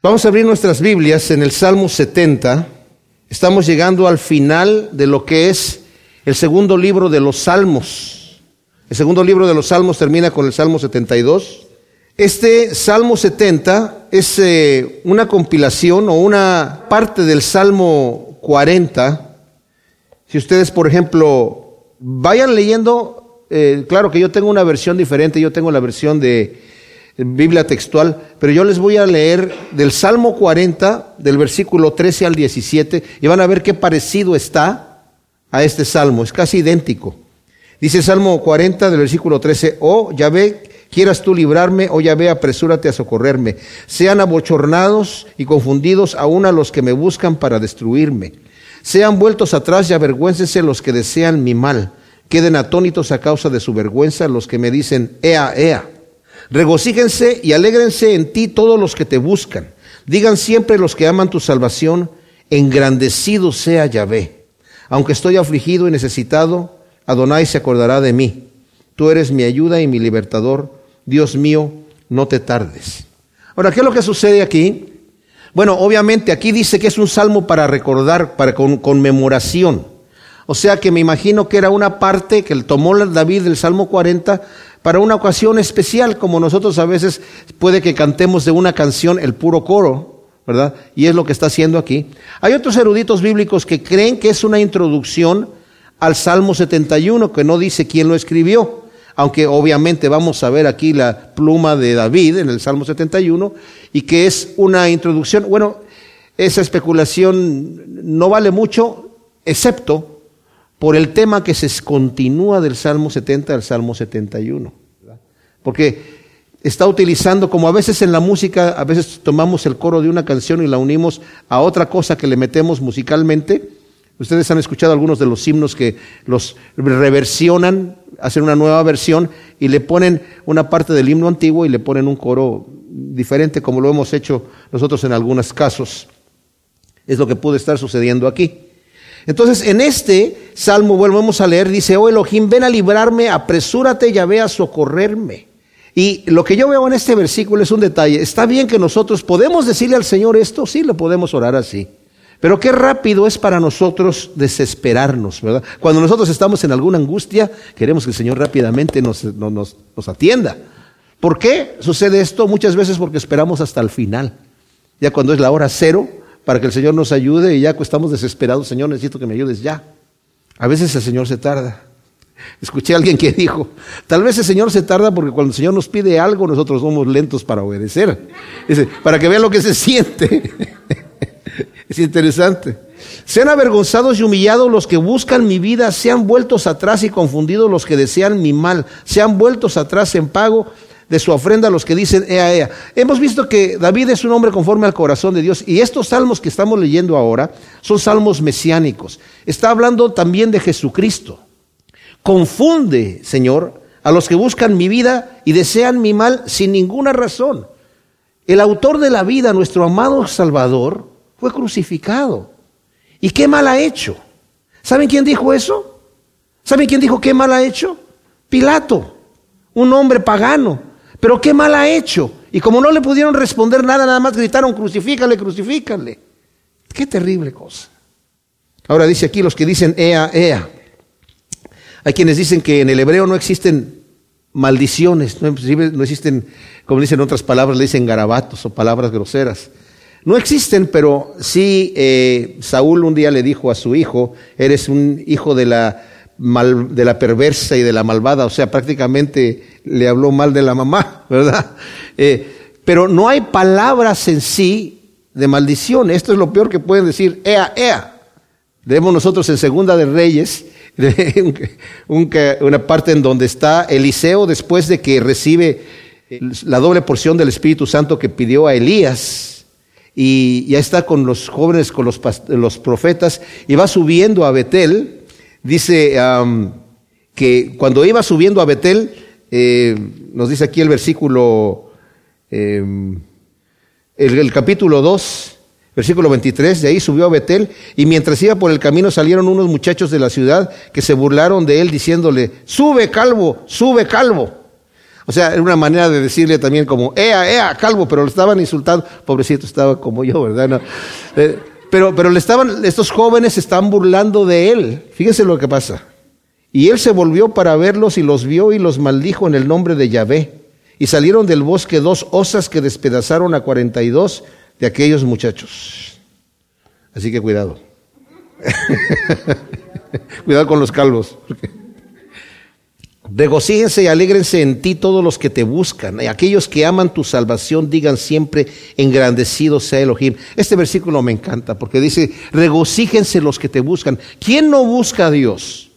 Vamos a abrir nuestras Biblias en el Salmo 70. Estamos llegando al final de lo que es el segundo libro de los Salmos. El segundo libro de los Salmos termina con el Salmo 72. Este Salmo 70 es eh, una compilación o una parte del Salmo 40. Si ustedes, por ejemplo, vayan leyendo, eh, claro que yo tengo una versión diferente, yo tengo la versión de Biblia textual, pero yo les voy a leer del Salmo 40, del versículo 13 al 17, y van a ver qué parecido está a este salmo, es casi idéntico. Dice Salmo 40 del versículo 13, oh Yahvé, quieras tú librarme, oh Yahvé, apresúrate a socorrerme. Sean abochornados y confundidos aún a los que me buscan para destruirme. Sean vueltos atrás y avergüéncense los que desean mi mal. Queden atónitos a causa de su vergüenza los que me dicen, ea, ea. Regocíjense y alégrense en ti todos los que te buscan. Digan siempre los que aman tu salvación, engrandecido sea Yahvé. Aunque estoy afligido y necesitado, Adonai se acordará de mí. Tú eres mi ayuda y mi libertador. Dios mío, no te tardes. Ahora, ¿qué es lo que sucede aquí? Bueno, obviamente aquí dice que es un salmo para recordar, para conmemoración. O sea que me imagino que era una parte que tomó David del Salmo 40 para una ocasión especial, como nosotros a veces puede que cantemos de una canción el puro coro, ¿verdad? Y es lo que está haciendo aquí. Hay otros eruditos bíblicos que creen que es una introducción al Salmo 71, que no dice quién lo escribió, aunque obviamente vamos a ver aquí la pluma de David en el Salmo 71, y que es una introducción. Bueno, esa especulación no vale mucho, excepto por el tema que se continúa del Salmo 70 al Salmo 71. Porque está utilizando, como a veces en la música, a veces tomamos el coro de una canción y la unimos a otra cosa que le metemos musicalmente. Ustedes han escuchado algunos de los himnos que los reversionan, hacen una nueva versión y le ponen una parte del himno antiguo y le ponen un coro diferente, como lo hemos hecho nosotros en algunos casos. Es lo que puede estar sucediendo aquí. Entonces, en este salmo, volvemos a leer, dice, oh Elohim, ven a librarme, apresúrate, ya ve a socorrerme. Y lo que yo veo en este versículo es un detalle. Está bien que nosotros podemos decirle al Señor esto, sí, lo podemos orar así. Pero qué rápido es para nosotros desesperarnos, ¿verdad? Cuando nosotros estamos en alguna angustia, queremos que el Señor rápidamente nos, nos, nos atienda. ¿Por qué sucede esto? Muchas veces porque esperamos hasta el final. Ya cuando es la hora cero, para que el Señor nos ayude y ya estamos desesperados, Señor, necesito que me ayudes ya. A veces el Señor se tarda. Escuché a alguien que dijo, tal vez el Señor se tarda porque cuando el Señor nos pide algo, nosotros somos lentos para obedecer. Para que vean lo que se siente. es interesante. Sean avergonzados y humillados los que buscan mi vida, sean vueltos atrás y confundidos los que desean mi mal, sean vueltos atrás en pago de su ofrenda a los que dicen ea, ea. Hemos visto que David es un hombre conforme al corazón de Dios y estos salmos que estamos leyendo ahora son salmos mesiánicos. Está hablando también de Jesucristo. Confunde, Señor, a los que buscan mi vida y desean mi mal sin ninguna razón. El autor de la vida, nuestro amado Salvador, fue crucificado. ¿Y qué mal ha hecho? ¿Saben quién dijo eso? ¿Saben quién dijo qué mal ha hecho? Pilato, un hombre pagano, pero qué mal ha hecho. Y como no le pudieron responder nada, nada más gritaron, crucifícale, crucifícale. Qué terrible cosa. Ahora dice aquí los que dicen ea, ea. Hay quienes dicen que en el hebreo no existen maldiciones, no, existen, como dicen otras palabras, le dicen garabatos o palabras groseras. No existen, pero sí eh, Saúl un día le dijo a su hijo, eres un hijo de la de la perversa y de la malvada, o sea, prácticamente le habló mal de la mamá, ¿verdad? Eh, pero no hay palabras en sí de maldición. Esto es lo peor que pueden decir, ea, ea. Debemos nosotros en Segunda de Reyes, una parte en donde está Eliseo después de que recibe la doble porción del Espíritu Santo que pidió a Elías y ya está con los jóvenes, con los, los profetas y va subiendo a Betel Dice que cuando iba subiendo a Betel, eh, nos dice aquí el versículo, em, el, capítulo 2, versículo 23, de ahí subió a Betel y mientras iba por el camino salieron unos muchachos de la ciudad que se burlaron de él diciéndole, sube calvo, sube calvo. O sea, era una manera de decirle también como, ea, ea, calvo, pero le estaban insultando. Pobrecito, estaba como yo, ¿verdad? Eh, pero, pero le estaban, estos jóvenes se están burlando de él. Fíjense lo que pasa. Y él se volvió para verlos y los vio y los maldijo en el nombre de Yahvé. Y salieron del bosque dos osas que despedazaron a cuarenta y dos de aquellos muchachos. Así que cuidado. cuidado con los calvos. Regocíjense y alégrense en ti todos los que te buscan. Y aquellos que aman tu salvación digan siempre, engrandecido sea Elohim. Este versículo me encanta porque dice, regocíjense los que te buscan. ¿Quién no busca a Dios?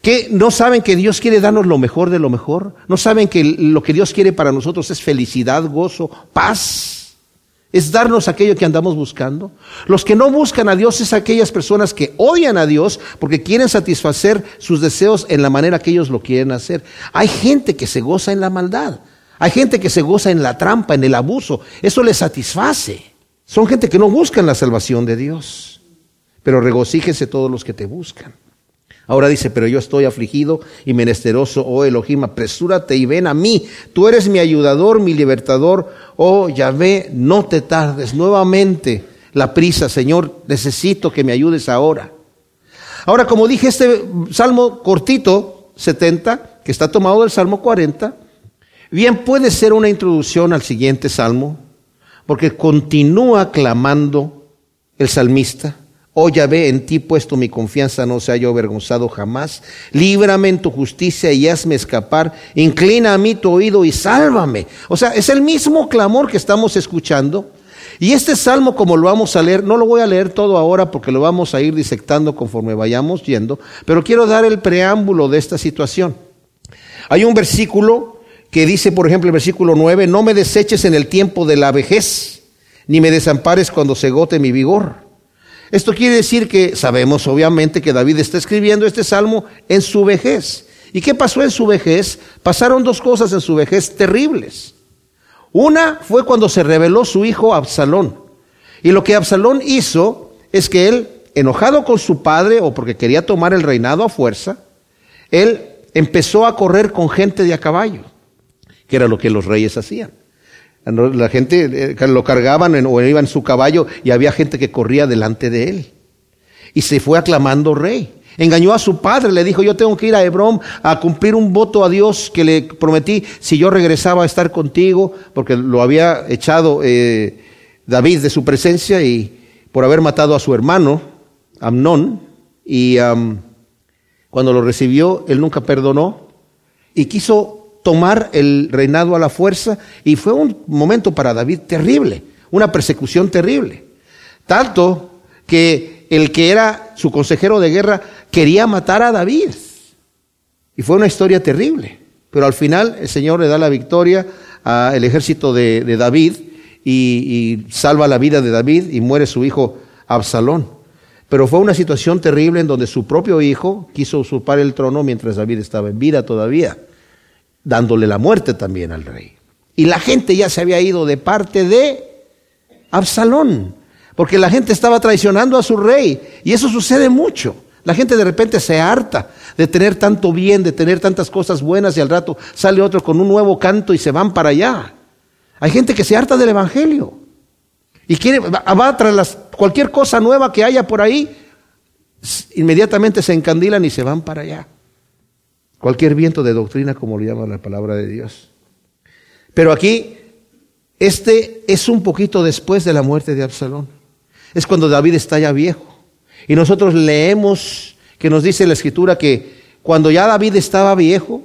¿Qué, ¿No saben que Dios quiere darnos lo mejor de lo mejor? ¿No saben que lo que Dios quiere para nosotros es felicidad, gozo, paz? Es darnos aquello que andamos buscando. Los que no buscan a Dios es aquellas personas que odian a Dios porque quieren satisfacer sus deseos en la manera que ellos lo quieren hacer. Hay gente que se goza en la maldad. Hay gente que se goza en la trampa, en el abuso. Eso les satisface. Son gente que no buscan la salvación de Dios. Pero regocíjense todos los que te buscan. Ahora dice, pero yo estoy afligido y menesteroso, oh Elohim, apresúrate y ven a mí. Tú eres mi ayudador, mi libertador, oh Yahvé, no te tardes. Nuevamente la prisa, Señor, necesito que me ayudes ahora. Ahora, como dije, este salmo cortito, 70, que está tomado del salmo 40, bien puede ser una introducción al siguiente salmo, porque continúa clamando el salmista Oh Yahvé, en ti puesto mi confianza, no sea yo avergonzado jamás. Líbrame en tu justicia y hazme escapar. Inclina a mí tu oído y sálvame. O sea, es el mismo clamor que estamos escuchando. Y este salmo, como lo vamos a leer, no lo voy a leer todo ahora porque lo vamos a ir disectando conforme vayamos yendo, pero quiero dar el preámbulo de esta situación. Hay un versículo que dice, por ejemplo, el versículo 9, no me deseches en el tiempo de la vejez, ni me desampares cuando se gote mi vigor. Esto quiere decir que sabemos obviamente que David está escribiendo este salmo en su vejez. ¿Y qué pasó en su vejez? Pasaron dos cosas en su vejez terribles. Una fue cuando se reveló su hijo Absalón. Y lo que Absalón hizo es que él, enojado con su padre o porque quería tomar el reinado a fuerza, él empezó a correr con gente de a caballo, que era lo que los reyes hacían. La gente eh, lo cargaban o iba en su caballo y había gente que corría delante de él. Y se fue aclamando rey. Engañó a su padre, le dijo, yo tengo que ir a Hebrón a cumplir un voto a Dios que le prometí si yo regresaba a estar contigo, porque lo había echado eh, David de su presencia y por haber matado a su hermano, Amnón, y cuando lo recibió, él nunca perdonó y quiso tomar el reinado a la fuerza y fue un momento para David terrible, una persecución terrible. Tanto que el que era su consejero de guerra quería matar a David. Y fue una historia terrible. Pero al final el Señor le da la victoria al ejército de, David y, salva la vida de David y muere su hijo Absalón. Pero fue una situación terrible en donde su propio hijo quiso usurpar el trono mientras David estaba en vida todavía dándole la muerte también al rey. Y la gente ya se había ido de parte de Absalón, porque la gente estaba traicionando a su rey. Y eso sucede mucho. La gente de repente se harta de tener tanto bien, de tener tantas cosas buenas y al rato sale otro con un nuevo canto y se van para allá. Hay gente que se harta del Evangelio y quiere, va tras las, cualquier cosa nueva que haya por ahí, inmediatamente se encandilan y se van para allá. Cualquier viento de doctrina, como lo llama la palabra de Dios. Pero aquí, este es un poquito después de la muerte de Absalón. Es cuando David está ya viejo. Y nosotros leemos que nos dice la escritura que cuando ya David estaba viejo,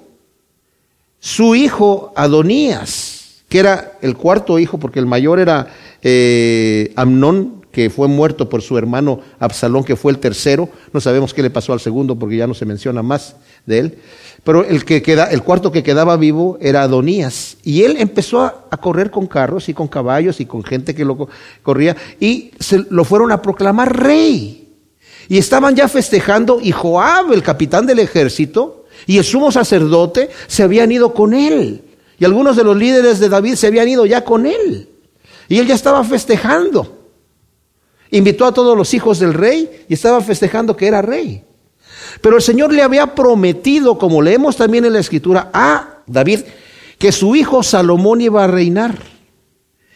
su hijo Adonías, que era el cuarto hijo, porque el mayor era eh, Amnón, que fue muerto por su hermano Absalón, que fue el tercero. No sabemos qué le pasó al segundo porque ya no se menciona más de él. Pero el, que queda, el cuarto que quedaba vivo era Adonías. Y él empezó a, correr con carros y con caballos y con gente que lo corría. Y se, lo fueron a proclamar rey. Y estaban ya festejando y Joab, el capitán del ejército, y el sumo sacerdote se habían ido con él. Y algunos de los líderes de David se habían ido ya con él. Y él ya estaba festejando. Invitó a todos los hijos del rey y estaba festejando que era rey. Pero el Señor le había prometido, como leemos también en la escritura, a David, que su hijo Salomón iba a reinar.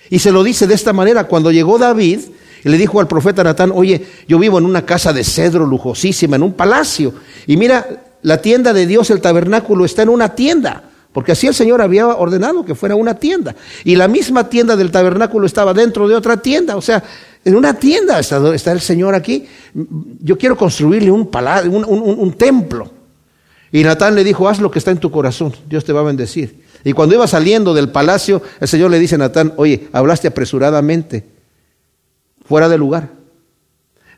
Y se lo dice de esta manera, cuando llegó David, le dijo al profeta Natán, oye, yo vivo en una casa de cedro lujosísima, en un palacio, y mira, la tienda de Dios, el tabernáculo, está en una tienda. Porque así el Señor había ordenado que fuera una tienda. Y la misma tienda del tabernáculo estaba dentro de otra tienda. O sea, en una tienda está, el Señor aquí. Yo quiero construirle un, palacio, un, templo. Y Natán le dijo, haz lo que está en tu corazón, Dios te va a bendecir. Y cuando iba saliendo del palacio, el Señor le dice a Natán, oye, hablaste apresuradamente, fuera de lugar.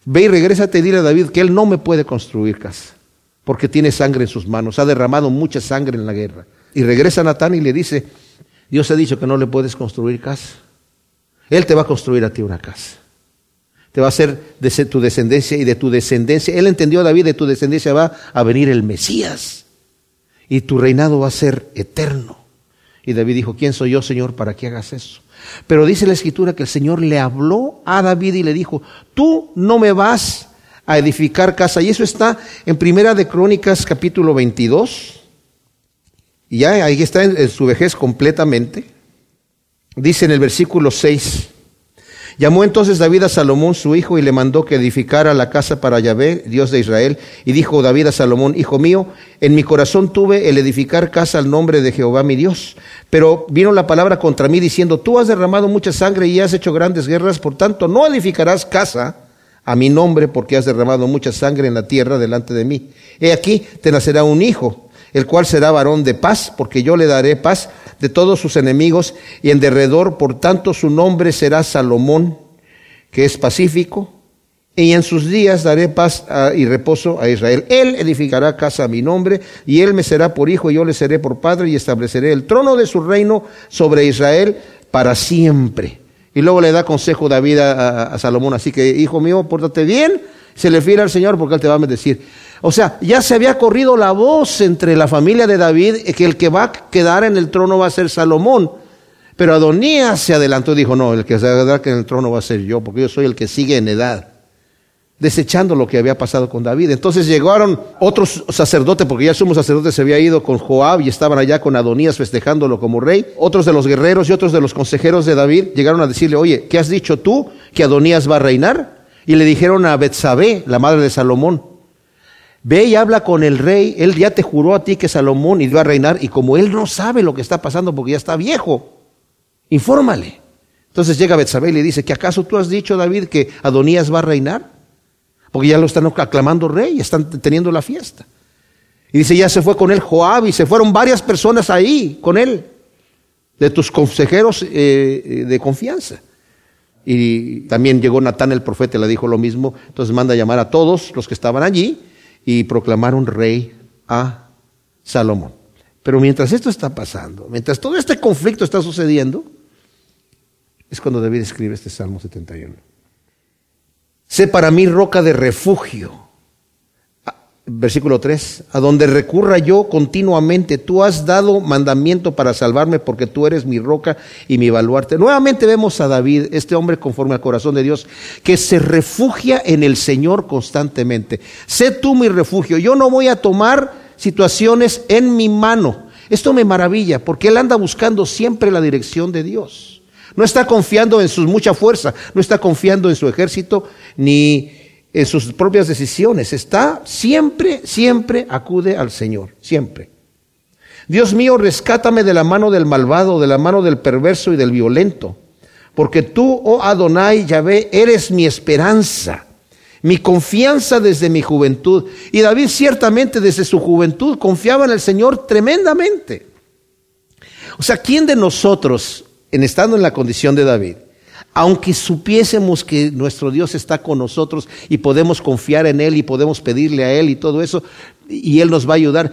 Ve y regrésate y dile a David que él no me puede construir casa, porque tiene sangre en sus manos, ha derramado mucha sangre en la guerra. Y regresa Natán y le dice, Dios ha dicho que no le puedes construir casa. Él te va a construir a ti una casa. Te va a hacer de tu descendencia y de tu descendencia. Él entendió, David, de tu descendencia va a venir el Mesías. Y tu reinado va a ser eterno. Y David dijo, ¿quién soy yo, Señor, para que hagas eso? Pero dice la escritura que el Señor le habló a David y le dijo, tú no me vas a edificar casa. Y eso está en Primera de Crónicas capítulo 22. Y ya ahí está en, su vejez completamente. Dice en el versículo 6. Llamó entonces David a Salomón su hijo y le mandó que edificara la casa para Yahvé, Dios de Israel. Y dijo David a Salomón, Hijo mío, en mi corazón tuve el edificar casa al nombre de Jehová mi Dios. Pero vino la palabra contra mí diciendo, Tú has derramado mucha sangre y has hecho grandes guerras, por tanto no edificarás casa a mi nombre porque has derramado mucha sangre en la tierra delante de mí. He aquí te nacerá un hijo el cual será varón de paz, porque yo le daré paz de todos sus enemigos, y en derredor, por tanto, su nombre será Salomón, que es pacífico, y en sus días daré paz y reposo a Israel. Él edificará casa a mi nombre, y él me será por hijo, y yo le seré por padre, y estableceré el trono de su reino sobre Israel para siempre. Y luego le da consejo David a, a Salomón, así que, hijo mío, pórtate bien, se le fiera al Señor, porque él te va a bendecir. O sea, ya se había corrido la voz entre la familia de David que el que va a quedar en el trono va a ser Salomón. Pero Adonías se adelantó y dijo, no, el que se quedar en el trono va a ser yo, porque yo soy el que sigue en edad. Desechando lo que había pasado con David. Entonces llegaron otros sacerdotes, porque ya el sumo sacerdote se había ido con Joab y estaban allá con Adonías festejándolo como rey. Otros de los guerreros y otros de los consejeros de David llegaron a decirle, oye, ¿qué has dicho tú? ¿Que Adonías va a reinar? Y le dijeron a Betsabé, la madre de Salomón, Ve y habla con el rey. Él ya te juró a ti que Salomón iba a reinar y como él no sabe lo que está pasando porque ya está viejo, infórmale. Entonces llega Betsabé y le dice, ¿que acaso tú has dicho, David, que Adonías va a reinar? Porque ya lo están aclamando rey, están teniendo la fiesta. Y dice, ya se fue con él Joab y se fueron varias personas ahí con él, de tus consejeros eh, eh, de confianza. Y también llegó Natán el profeta y le dijo lo mismo. Entonces manda a llamar a todos los que estaban allí y proclamaron rey a Salomón. Pero mientras esto está pasando, mientras todo este conflicto está sucediendo, es cuando David escribe este Salmo 71. Sé para mí roca de refugio versículo 3, a donde recurra yo continuamente, tú has dado mandamiento para salvarme porque tú eres mi roca y mi baluarte. Nuevamente vemos a David, este hombre conforme al corazón de Dios, que se refugia en el Señor constantemente. Sé tú mi refugio, yo no voy a tomar situaciones en mi mano. Esto me maravilla porque él anda buscando siempre la dirección de Dios. No está confiando en su mucha fuerza, no está confiando en su ejército, ni en sus propias decisiones. Está siempre, siempre acude al Señor, siempre. Dios mío, rescátame de la mano del malvado, de la mano del perverso y del violento. Porque tú, oh Adonai Yahvé, eres mi esperanza, mi confianza desde mi juventud. Y David ciertamente desde su juventud confiaba en el Señor tremendamente. O sea, ¿quién de nosotros, en estando en la condición de David, aunque supiésemos que nuestro Dios está con nosotros y podemos confiar en Él y podemos pedirle a Él y todo eso, y Él nos va a ayudar,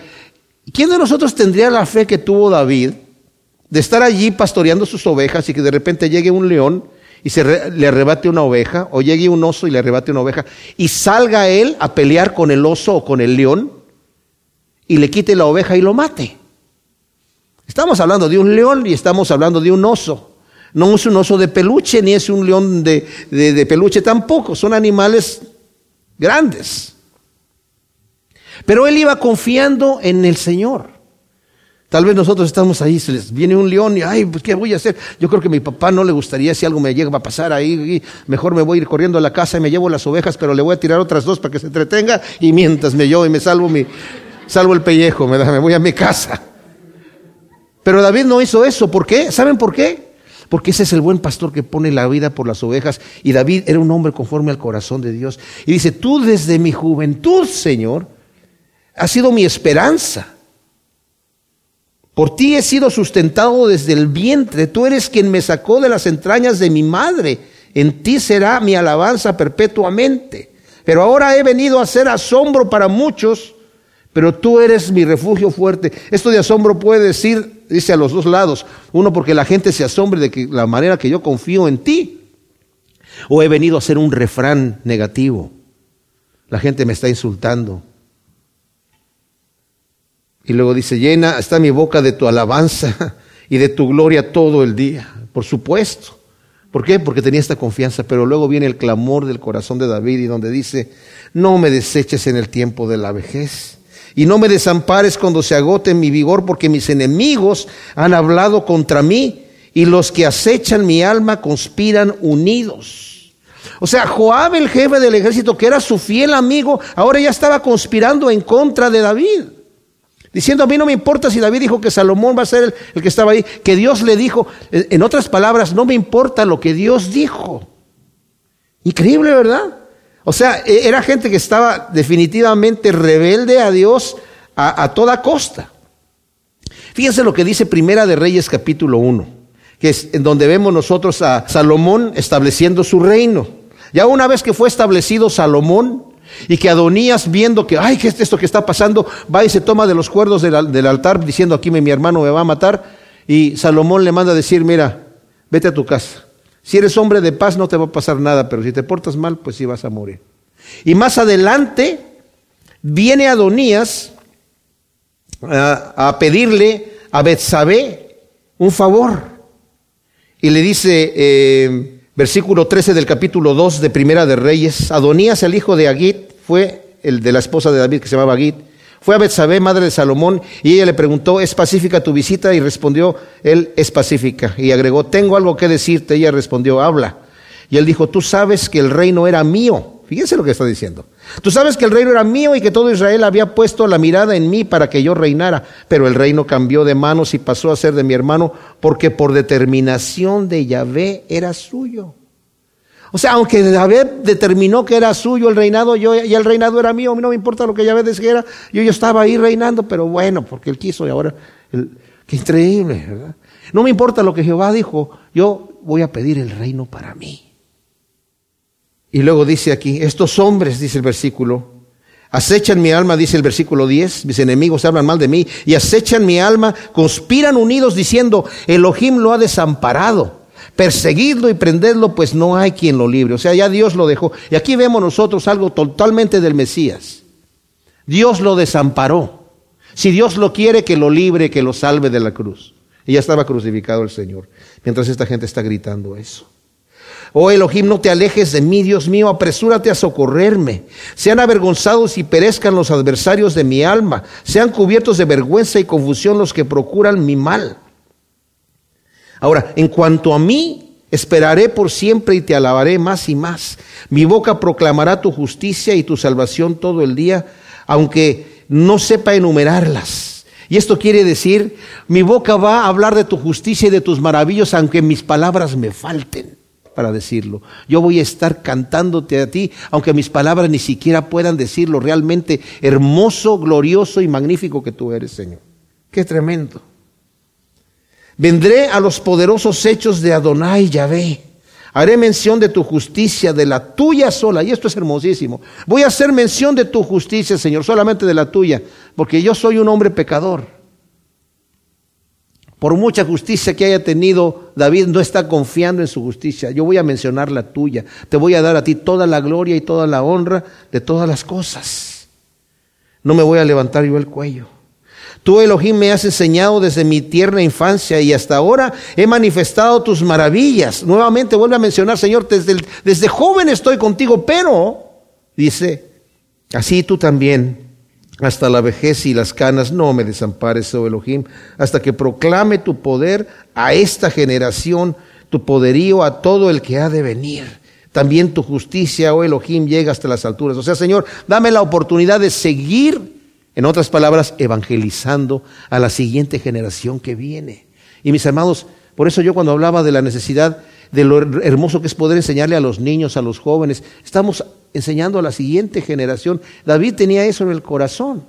¿quién de nosotros tendría la fe que tuvo David de estar allí pastoreando sus ovejas y que de repente llegue un león y se le arrebate una oveja, o llegue un oso y le arrebate una oveja, y salga él a pelear con el oso o con el león y le quite la oveja y lo mate? Estamos hablando de un león y estamos hablando de un oso. No es un oso de peluche ni es un león de, de, peluche tampoco. Son animales grandes. Pero él iba confiando en el Señor. Tal vez nosotros estamos ahí, se les viene un león y, ay, pues, ¿qué voy a hacer? Yo creo que a mi papá no le gustaría si algo me llega a pasar ahí, mejor me voy a ir corriendo a la casa y me llevo las ovejas, pero le voy a tirar otras dos para que se entretenga y mientras me llevo y me salvo mi, salvo el pellejo, me, me voy a mi casa. Pero David no hizo eso, ¿por qué? ¿Saben por qué? Porque ese es el buen pastor que pone la vida por las ovejas. Y David era un hombre conforme al corazón de Dios. Y dice, tú desde mi juventud, Señor, has sido mi esperanza. Por ti he sido sustentado desde el vientre. Tú eres quien me sacó de las entrañas de mi madre. En ti será mi alabanza perpetuamente. Pero ahora he venido a ser asombro para muchos, pero tú eres mi refugio fuerte. Esto de asombro puede decir, dice a los dos lados. Uno, porque la gente se asombre de que la manera que yo confío en ti. O he venido a ser un refrán negativo. La gente me está insultando. Y luego dice, llena está mi boca de tu alabanza y de tu gloria todo el día. Por supuesto. ¿Por qué? Porque tenía esta confianza. Pero luego viene el clamor del corazón de David y donde dice, no me deseches en el tiempo de la vejez. Y no me desampares cuando se agote mi vigor, porque mis enemigos han hablado contra mí y los que acechan mi alma conspiran unidos. O sea, Joab, el jefe del ejército, que era su fiel amigo, ahora ya estaba conspirando en contra de David. Diciendo, a mí no me importa si David dijo que Salomón va a ser el, que estaba ahí, que Dios le dijo, en otras palabras, no me importa lo que Dios dijo. Increíble, ¿verdad? O sea, e, era gente que estaba definitivamente rebelde a Dios a, a toda costa. Fíjense lo que dice Primera de Reyes capítulo 1, que es en donde vemos nosotros a Salomón estableciendo su reino. Ya una vez que fue establecido Salomón, y que Adonías, viendo que, ay, ¿qué es esto que está pasando? Va y se toma de los cuerdos del, altar diciendo, aquí mi, hermano me va a matar. Y Salomón le manda a decir, mira, vete a tu casa. Si eres hombre de paz no te va a pasar nada, pero si te portas mal, pues sí vas a morir. Y más adelante viene Adonías a, pedirle a Betsabé un favor. Y le dice, eh, versículo 13 del capítulo 2 de Primera de Reyes, Adonías, el hijo de Agit, fue el de la esposa de David que se llamaba Agit, fue a Betsabé, madre de Salomón, y ella le preguntó, ¿es pacífica tu visita? Y respondió, él es pacífica. Y agregó, tengo algo que decirte. Ella respondió, habla. Y él dijo, tú sabes que el reino era mío. Fíjense lo que está diciendo. Tú sabes que el reino era mío y que todo Israel había puesto la mirada en mí para que yo reinara. Pero el reino cambió de manos y pasó a ser de mi hermano porque por determinación de Yahvé era suyo. O sea, aunque David determinó que era suyo el reinado, yo y el reinado era mío, no me importa lo que Yahvé dijera, yo, yo estaba ahí reinando, pero bueno, porque él quiso y ahora, qué increíble, ¿verdad? No me importa lo que Jehová dijo, yo voy a pedir el reino para mí. Y luego dice aquí, estos hombres, dice el versículo, acechan mi alma, dice el versículo 10, mis enemigos hablan mal de mí, y acechan mi alma, conspiran unidos diciendo, Elohim lo ha desamparado perseguidlo y prenderlo, pues no hay quien lo libre. O sea, ya Dios lo dejó. Y aquí vemos nosotros algo totalmente del Mesías. Dios lo desamparó. Si Dios lo quiere, que lo libre, que lo salve de la cruz. Y ya estaba crucificado el Señor. Mientras esta gente está gritando eso. Oh Elohim, no te alejes de mí, Dios mío, apresúrate a socorrerme. Sean avergonzados y perezcan los adversarios de mi alma. Sean cubiertos de vergüenza y confusión los que procuran mi mal. Ahora, en cuanto a mí, esperaré por siempre y te alabaré más y más. Mi boca proclamará tu justicia y tu salvación todo el día, aunque no sepa enumerarlas. Y esto quiere decir, mi boca va a hablar de tu justicia y de tus maravillas, aunque mis palabras me falten para decirlo. Yo voy a estar cantándote a ti, aunque mis palabras ni siquiera puedan decirlo realmente hermoso, glorioso y magnífico que tú eres, Señor. Qué tremendo. Vendré a los poderosos hechos de Adonai Yahvé. Haré mención de tu justicia, de la tuya sola. Y esto es hermosísimo. Voy a hacer mención de tu justicia, Señor, solamente de la tuya, porque yo soy un hombre pecador. Por mucha justicia que haya tenido, David no está confiando en su justicia. Yo voy a mencionar la tuya. Te voy a dar a ti toda la gloria y toda la honra de todas las cosas. No me voy a levantar yo el cuello. Tú, Elohim, me has enseñado desde mi tierna infancia y hasta ahora he manifestado tus maravillas. Nuevamente vuelve a mencionar, Señor, desde, desde joven estoy contigo, pero, dice, así tú también hasta la vejez y las canas, no me desampares, oh Elohim, hasta que proclame tu poder a esta generación, tu poderío a todo el que ha de venir. También tu justicia, oh Elohim, llega hasta las alturas. O sea, Señor, dame la oportunidad de seguir, en otras palabras, evangelizando a la siguiente generación que viene. Y mis hermanos, por eso yo cuando hablaba de la necesidad de lo hermoso que es poder enseñarle a los niños, a los jóvenes. Estamos enseñando a la siguiente generación. David tenía eso en el corazón.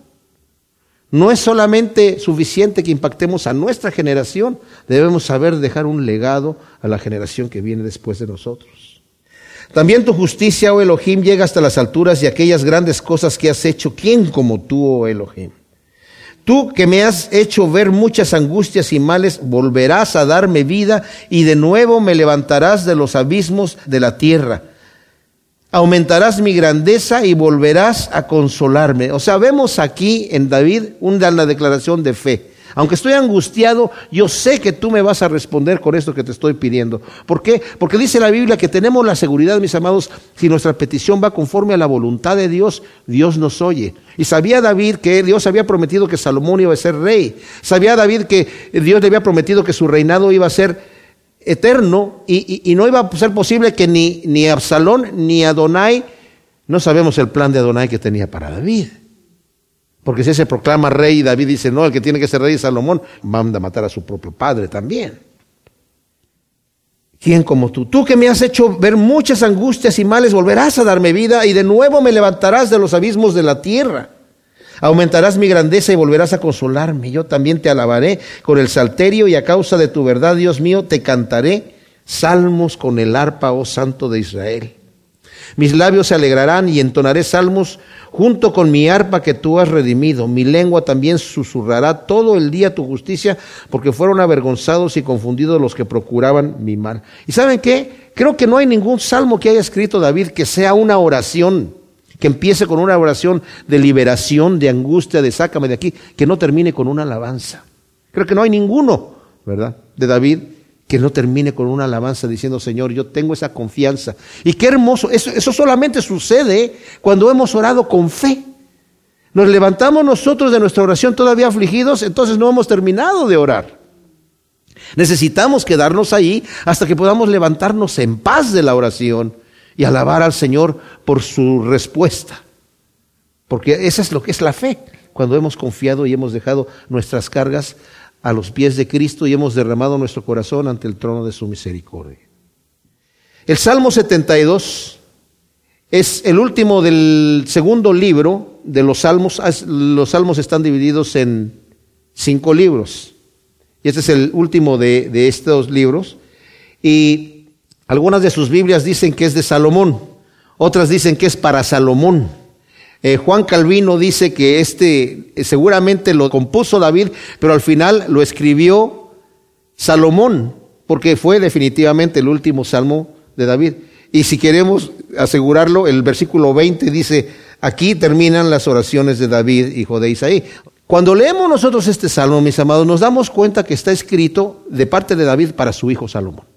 No es solamente suficiente que impactemos a nuestra generación, debemos saber dejar un legado a la generación que viene después de nosotros. También tu justicia, oh Elohim, llega hasta las alturas y aquellas grandes cosas que has hecho. ¿Quién como tú, oh Elohim? Tú que me has hecho ver muchas angustias y males, volverás a darme vida y de nuevo me levantarás de los abismos de la tierra. Aumentarás mi grandeza y volverás a consolarme. O sea, vemos aquí en David una declaración de fe. Aunque estoy angustiado, yo sé que tú me vas a responder con esto que te estoy pidiendo. ¿Por qué? Porque dice la Biblia que tenemos la seguridad, mis amados, si nuestra petición va conforme a la voluntad de Dios, Dios nos oye. Y sabía David que Dios había prometido que Salomón iba a ser rey. Sabía David que Dios le había prometido que su reinado iba a ser eterno y, no iba a ser posible que ni, ni Absalón ni Adonai, no sabemos el plan de Adonai que tenía para David. Porque si se proclama rey y David dice, no, el que tiene que ser rey es Salomón, manda a matar a su propio padre también. ¿Quién como tú? Tú que me has hecho ver muchas angustias y males, volverás a darme vida y de nuevo me levantarás de los abismos de la tierra. Aumentarás mi grandeza y volverás a consolarme. Yo también te alabaré con el salterio y a causa de tu verdad, Dios mío, te cantaré salmos con el arpa, oh Santo de Israel. Mis labios se alegrarán y entonaré salmos junto con mi arpa que tú has redimido. Mi lengua también susurrará todo el día tu justicia, porque fueron avergonzados y confundidos los que procuraban mi mal. ¿Y saben qué? Creo que no hay ningún salmo que haya escrito David que sea una oración, que empiece con una oración de liberación, de angustia, de sácame de aquí, que no termine con una alabanza. Creo que no hay ninguno, ¿verdad? De David que no termine con una alabanza diciendo, Señor, yo tengo esa confianza. Y qué hermoso, eso, eso solamente sucede cuando hemos orado con fe. Nos levantamos nosotros de nuestra oración todavía afligidos, entonces no hemos terminado de orar. Necesitamos quedarnos ahí hasta que podamos levantarnos en paz de la oración y alabar al Señor por su respuesta. Porque eso es lo que es la fe, cuando hemos confiado y hemos dejado nuestras cargas a los pies de Cristo y hemos derramado nuestro corazón ante el trono de su misericordia. El Salmo 72 es el último del segundo libro de los salmos. Los salmos están divididos en cinco libros. Y este es el último de, de estos libros. Y algunas de sus Biblias dicen que es de Salomón. Otras dicen que es para Salomón. Eh, Juan Calvino dice que este eh, seguramente lo compuso David, pero al final lo escribió Salomón, porque fue definitivamente el último salmo de David. Y si queremos asegurarlo, el versículo 20 dice, aquí terminan las oraciones de David, hijo de Isaí. Cuando leemos nosotros este salmo, mis amados, nos damos cuenta que está escrito de parte de David para su hijo Salomón.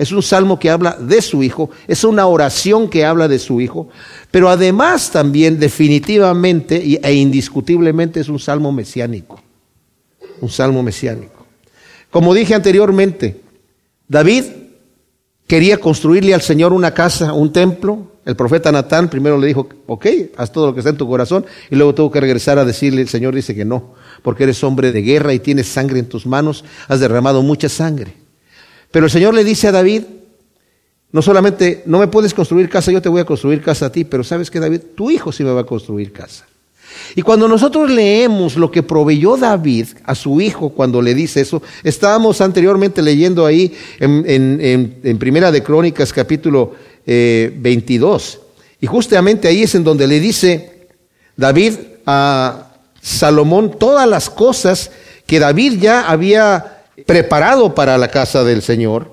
Es un salmo que habla de su hijo, es una oración que habla de su hijo, pero además también definitivamente e indiscutiblemente es un salmo mesiánico. Un salmo mesiánico. Como dije anteriormente, David quería construirle al Señor una casa, un templo. El profeta Natán primero le dijo, ok, haz todo lo que está en tu corazón, y luego tuvo que regresar a decirle, el Señor dice que no, porque eres hombre de guerra y tienes sangre en tus manos, has derramado mucha sangre. Pero el Señor le dice a David, no solamente, no me puedes construir casa, yo te voy a construir casa a ti, pero sabes que David, tu hijo sí me va a construir casa. Y cuando nosotros leemos lo que proveyó David a su hijo cuando le dice eso, estábamos anteriormente leyendo ahí en, Primera de Crónicas capítulo 22. Eh, y justamente ahí es en donde le dice David a Salomón todas las cosas que David ya había preparado para la casa del Señor,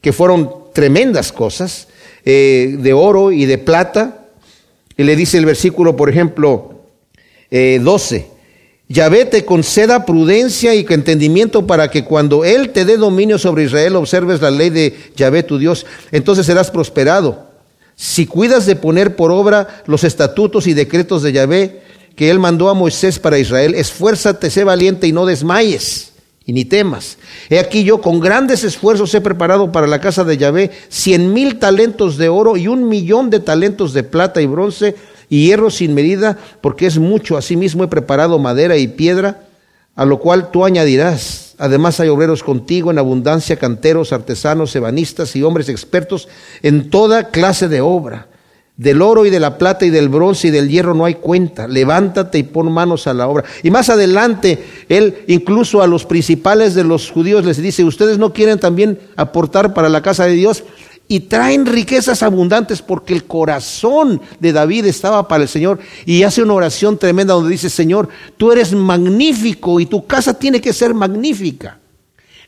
que fueron tremendas cosas, eh, de oro y de plata. Y le dice el versículo, por ejemplo, 12. Eh, Yahvé te conceda prudencia y entendimiento para que cuando Él te dé dominio sobre Israel observes la ley de Yahvé tu Dios, entonces serás prosperado. Si cuidas de poner por obra los estatutos y decretos de Yahvé, que él mandó a Moisés para Israel, esfuérzate, sé valiente y no desmayes y ni temas. He aquí yo con grandes esfuerzos he preparado para la casa de Yahvé cien mil talentos de oro y un millón de talentos de plata y bronce y hierro sin medida, porque es mucho. Asimismo he preparado madera y piedra, a lo cual tú añadirás. Además hay obreros contigo en abundancia, canteros, artesanos, ebanistas y hombres expertos en toda clase de obra. Del oro y de la plata y del bronce y del hierro no hay cuenta. Levántate y pon manos a la obra. Y más adelante, él incluso a los principales de los judíos les dice, ustedes no quieren también aportar para la casa de Dios y traen riquezas abundantes porque el corazón de David estaba para el Señor y hace una oración tremenda donde dice, Señor, tú eres magnífico y tu casa tiene que ser magnífica.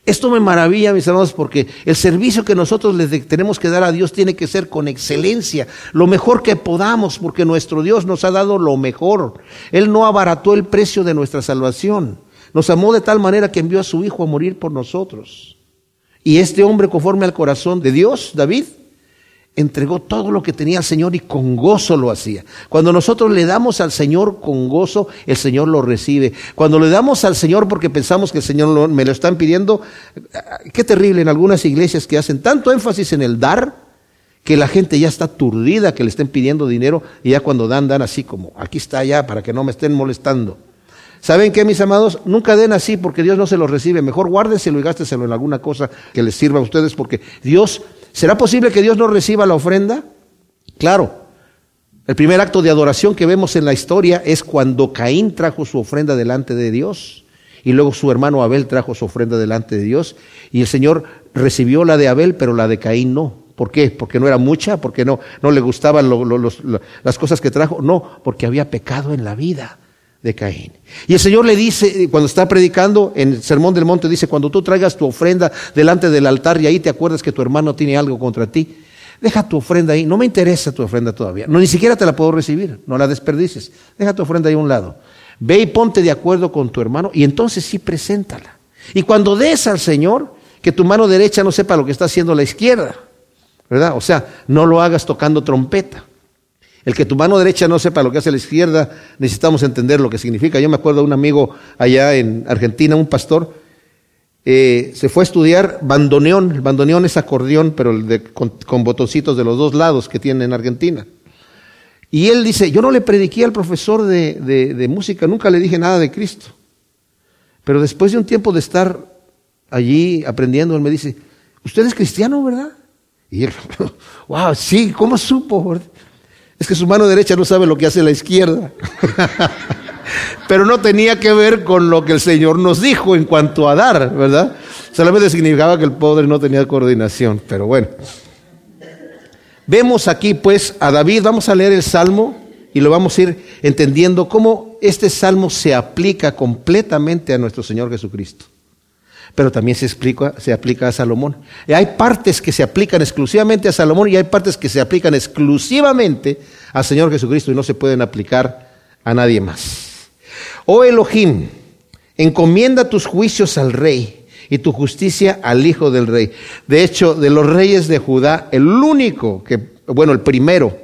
Esto me maravilla, mis hermanos, porque el servicio que nosotros le tenemos que dar a Dios tiene que ser con excelencia, lo mejor que podamos, porque nuestro Dios nos ha dado lo mejor. Él no abarató el precio de nuestra salvación. Nos amó de tal manera que envió a su Hijo a morir por nosotros. Y este hombre, conforme al corazón de Dios, David, entregó todo lo que tenía al Señor y con gozo lo hacía. Cuando nosotros le damos al Señor con gozo, el Señor lo recibe. Cuando le damos al Señor porque pensamos que el Señor me lo están pidiendo, qué terrible en algunas iglesias que hacen tanto énfasis en el dar, que la gente ya está aturdida que le estén pidiendo dinero y ya cuando dan, dan así como, aquí está ya para que no me estén molestando. ¿Saben qué, mis amados? Nunca den así porque Dios no se los recibe. Mejor guárdenselo y gásteselo en alguna cosa que les sirva a ustedes porque Dios ¿Será posible que Dios no reciba la ofrenda? Claro. El primer acto de adoración que vemos en la historia es cuando Caín trajo su ofrenda delante de Dios y luego su hermano Abel trajo su ofrenda delante de Dios y el Señor recibió la de Abel pero la de Caín no. ¿Por qué? Porque no era mucha, porque no, no le gustaban las cosas que trajo. No, porque había pecado en la vida de Caín. Y el Señor le dice, cuando está predicando en el Sermón del Monte, dice, cuando tú traigas tu ofrenda delante del altar y ahí te acuerdas que tu hermano tiene algo contra ti, deja tu ofrenda ahí, no me interesa tu ofrenda todavía, no ni siquiera te la puedo recibir, no la desperdices, deja tu ofrenda ahí a un lado. Ve y ponte de acuerdo con tu hermano y entonces sí preséntala. Y cuando des al Señor, que tu mano derecha no sepa lo que está haciendo la izquierda, ¿verdad? O sea, no lo hagas tocando trompeta. El que tu mano derecha no sepa lo que hace la izquierda, necesitamos entender lo que significa. Yo me acuerdo de un amigo allá en Argentina, un pastor, eh, se fue a estudiar bandoneón. El bandoneón es acordeón, pero con, botoncitos de los dos lados que tiene en Argentina. Y él dice, yo no le prediqué al profesor de, de música, nunca le dije nada de Cristo. Pero después de un tiempo de estar allí aprendiendo, él me dice, usted es cristiano, ¿verdad? Y él, wow, sí, ¿cómo supo? Es que su mano derecha no sabe lo que hace la izquierda. Pero no tenía que ver con lo que el Señor nos dijo en cuanto a dar, ¿verdad? Solamente significaba que el pobre no tenía coordinación. Pero bueno. Vemos aquí pues a David, vamos a leer el Salmo y lo vamos a ir entendiendo cómo este Salmo se aplica completamente a nuestro Señor Jesucristo pero también se, explica, se aplica a Salomón. Y hay partes que se aplican exclusivamente a Salomón y hay partes que se aplican exclusivamente al Señor Jesucristo y no se pueden aplicar a nadie más. Oh Elohim, encomienda tus juicios al rey y tu justicia al hijo del rey. De hecho, de los reyes de Judá, el único que, bueno, el primero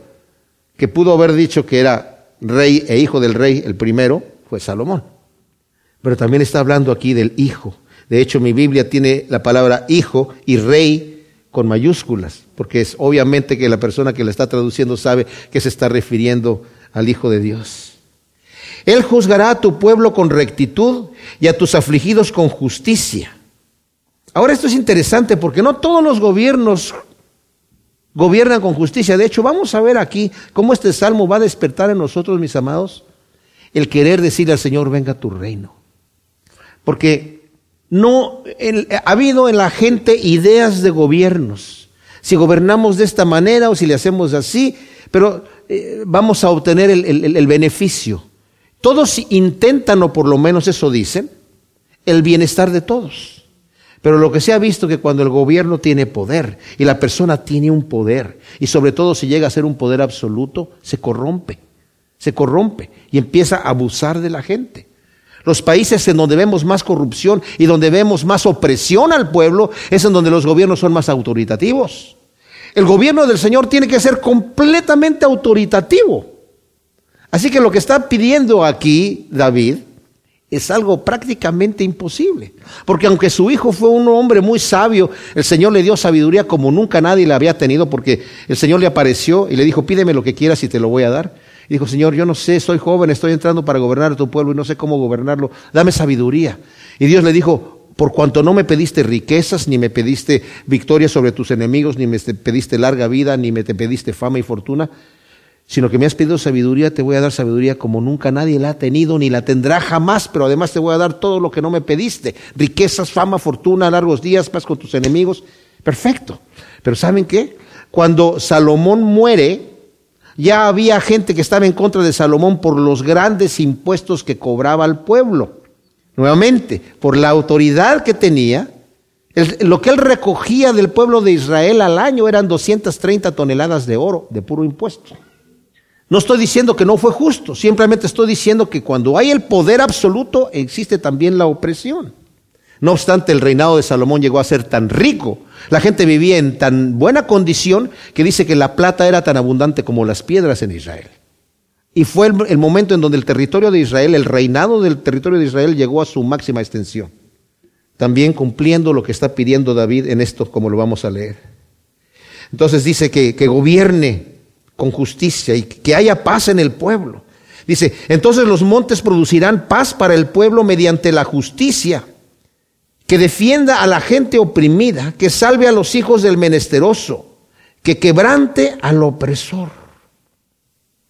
que pudo haber dicho que era rey e hijo del rey, el primero, fue Salomón. Pero también está hablando aquí del hijo. De hecho, mi Biblia tiene la palabra hijo y rey con mayúsculas, porque es obviamente que la persona que la está traduciendo sabe que se está refiriendo al Hijo de Dios. Él juzgará a tu pueblo con rectitud y a tus afligidos con justicia. Ahora esto es interesante porque no todos los gobiernos gobiernan con justicia. De hecho, vamos a ver aquí cómo este salmo va a despertar en nosotros, mis amados, el querer decir al Señor, venga tu reino. Porque no ha habido en la gente ideas de gobiernos. Si gobernamos de esta manera o si le hacemos así, pero eh, vamos a obtener el, el beneficio. Todos intentan, o por lo menos eso dicen, el bienestar de todos. Pero lo que se ha visto que cuando el gobierno tiene poder y la persona tiene un poder, y sobre todo si llega a ser un poder absoluto, se corrompe, se corrompe y empieza a abusar de la gente. Los países en donde vemos más corrupción y donde vemos más opresión al pueblo es en donde los gobiernos son más autoritativos. El gobierno del Señor tiene que ser completamente autoritativo. Así que lo que está pidiendo aquí David es algo prácticamente imposible. Porque aunque su hijo fue un hombre muy sabio, el Señor le dio sabiduría como nunca nadie la había tenido, porque el Señor le apareció y le dijo, pídeme lo que quieras y te lo voy a dar. Y dijo, Señor, yo no sé, soy joven, estoy entrando para gobernar tu pueblo y no sé cómo gobernarlo, dame sabiduría. Y Dios le dijo, por cuanto no me pediste riquezas, ni me pediste victoria sobre tus enemigos, ni me pediste larga vida, ni me te pediste fama y fortuna, sino que me has pedido sabiduría, te voy a dar sabiduría como nunca nadie la ha tenido ni la tendrá jamás, pero además te voy a dar todo lo que no me pediste, riquezas, fama, fortuna, largos días, paz con tus enemigos. Perfecto. Pero ¿saben qué? Cuando Salomón muere, ya había gente que estaba en contra de Salomón por los grandes impuestos que cobraba al pueblo. Nuevamente, por la autoridad que tenía, lo que él recogía del pueblo de Israel al año eran 230 toneladas de oro de puro impuesto. No estoy diciendo que no fue justo, simplemente estoy diciendo que cuando hay el poder absoluto existe también la opresión. No obstante, el reinado de Salomón llegó a ser tan rico, la gente vivía en tan buena condición que dice que la plata era tan abundante como las piedras en Israel. Y fue el, momento en donde el territorio de Israel, el reinado del territorio de Israel llegó a su máxima extensión. También cumpliendo lo que está pidiendo David en esto, como lo vamos a leer. Entonces dice que, que gobierne con justicia y que haya paz en el pueblo. Dice, entonces los montes producirán paz para el pueblo mediante la justicia, que defienda a la gente oprimida, que salve a los hijos del menesteroso, que quebrante al opresor.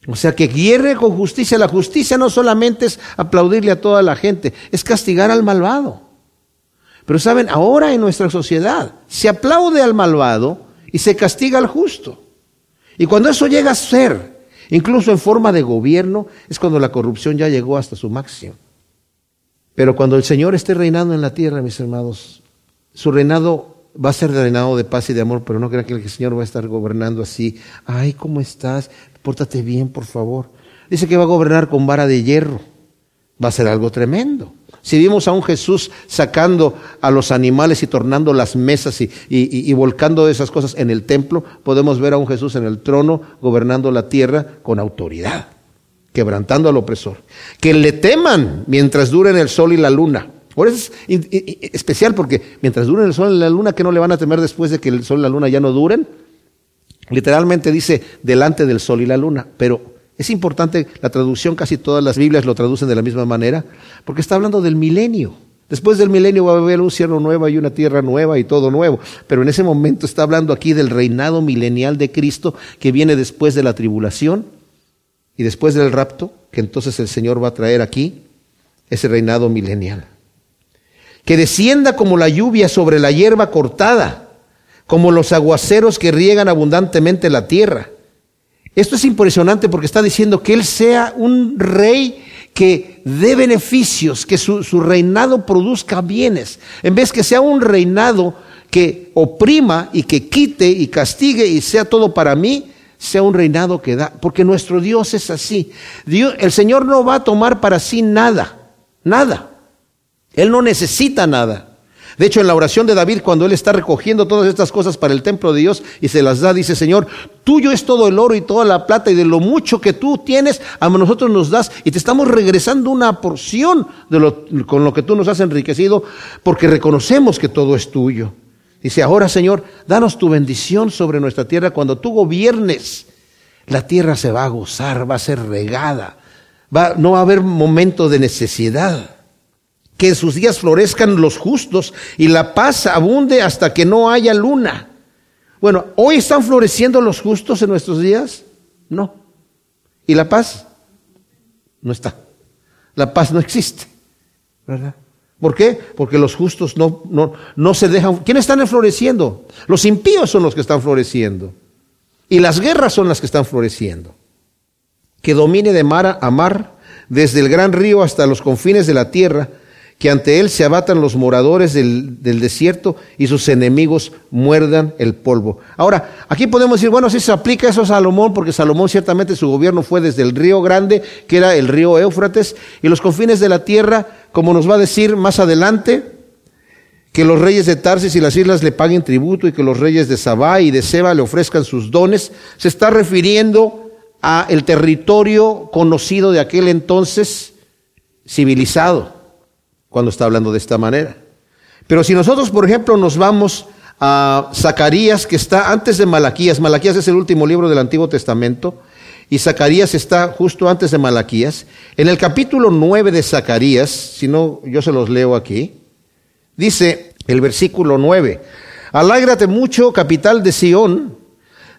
O sea, que guerre con justicia. La justicia no solamente es aplaudirle a toda la gente, es castigar al malvado. Pero saben, ahora en nuestra sociedad se aplaude al malvado y se castiga al justo. Y cuando eso llega a ser, incluso en forma de gobierno, es cuando la corrupción ya llegó hasta su máximo. Pero cuando el Señor esté reinando en la tierra, mis hermanos, su reinado va a ser reinado de paz y de amor, pero no crean que el Señor va a estar gobernando así. Ay, ¿cómo estás? Pórtate bien, por favor. Dice que va a gobernar con vara de hierro. Va a ser algo tremendo. Si vimos a un Jesús sacando a los animales y tornando las mesas y, volcando esas cosas en el templo, podemos ver a un Jesús en el trono gobernando la tierra con autoridad, quebrantando al opresor. Que le teman mientras duren el sol y la luna. Por eso es especial porque mientras duren el sol y la luna, ¿qué no le van a temer después de que el sol y la luna ya no duren? Literalmente dice delante del sol y la luna, pero es importante, la traducción, casi todas las Biblias lo traducen de la misma manera, porque está hablando del milenio. Después del milenio va a haber un cielo nuevo y una tierra nueva y todo nuevo. Pero en ese momento está hablando aquí del reinado milenial de Cristo que viene después de la tribulación y después del rapto, que entonces el Señor va a traer aquí ese reinado milenial. Que descienda como la lluvia sobre la hierba cortada, como los aguaceros que riegan abundantemente la tierra esto es impresionante porque está diciendo que Él sea un rey que dé beneficios, que su, reinado produzca bienes, en vez que sea un reinado que oprima y que quite y castigue y sea todo para mí, sea un reinado que da, porque nuestro Dios es así. Dios, el Señor no va a tomar para sí nada, nada. Él no necesita nada. De hecho, en la oración de David, cuando él está recogiendo todas estas cosas para el templo de Dios y se las da, dice, Señor, tuyo es todo el oro y toda la plata y de lo mucho que tú tienes, a nosotros nos das y te estamos regresando una porción de lo, con lo que tú nos has enriquecido porque reconocemos que todo es tuyo. Dice, ahora Señor, danos tu bendición sobre nuestra tierra cuando tú gobiernes. La tierra se va a gozar, va a ser regada, va, no va a haber momento de necesidad que en sus días florezcan los justos y la paz abunde hasta que no haya luna. Bueno, ¿hoy están floreciendo los justos en nuestros días? No. ¿Y la paz? No está. La paz no existe. ¿Verdad? ¿Por qué? Porque los justos no, no, no se dejan. ¿Quiénes están floreciendo? Los impíos son los que están floreciendo. Y las guerras son las que están floreciendo. Que domine de mar a mar, desde el gran río hasta los confines de la tierra, que ante él se abatan los moradores del, desierto y sus enemigos muerdan el polvo. Ahora, aquí podemos decir, bueno, si se aplica eso a Salomón, porque Salomón ciertamente su gobierno fue desde el río Grande, que era el río Éufrates, y los confines de la tierra, como nos va a decir más adelante, que los reyes de Tarsis y las islas le paguen tributo y que los reyes de Sabá y de Seba le ofrezcan sus dones, se está refiriendo a el territorio conocido de aquel entonces civilizado, cuando está hablando de esta manera. Pero si nosotros, por ejemplo, nos vamos a Zacarías, que está antes de Malaquías, Malaquías es el último libro del Antiguo Testamento, y Zacarías está justo antes de Malaquías. En el capítulo 9 de Zacarías, si no, yo se los leo aquí, dice el versículo 9, Alágrate mucho, capital de Sión,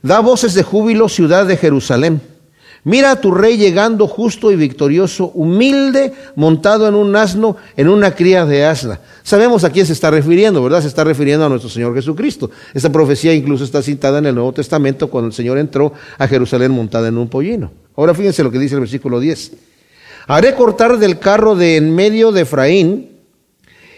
da voces de júbilo, ciudad de Jerusalén. Mira a tu rey llegando justo y victorioso, humilde, montado en un asno, en una cría de asna. Sabemos a quién se está refiriendo, ¿verdad? Se está refiriendo a nuestro Señor Jesucristo. Esta profecía incluso está citada en el Nuevo Testamento cuando el Señor entró a Jerusalén montada en un pollino. Ahora fíjense lo que dice el versículo 10. Haré cortar del carro de en medio de Efraín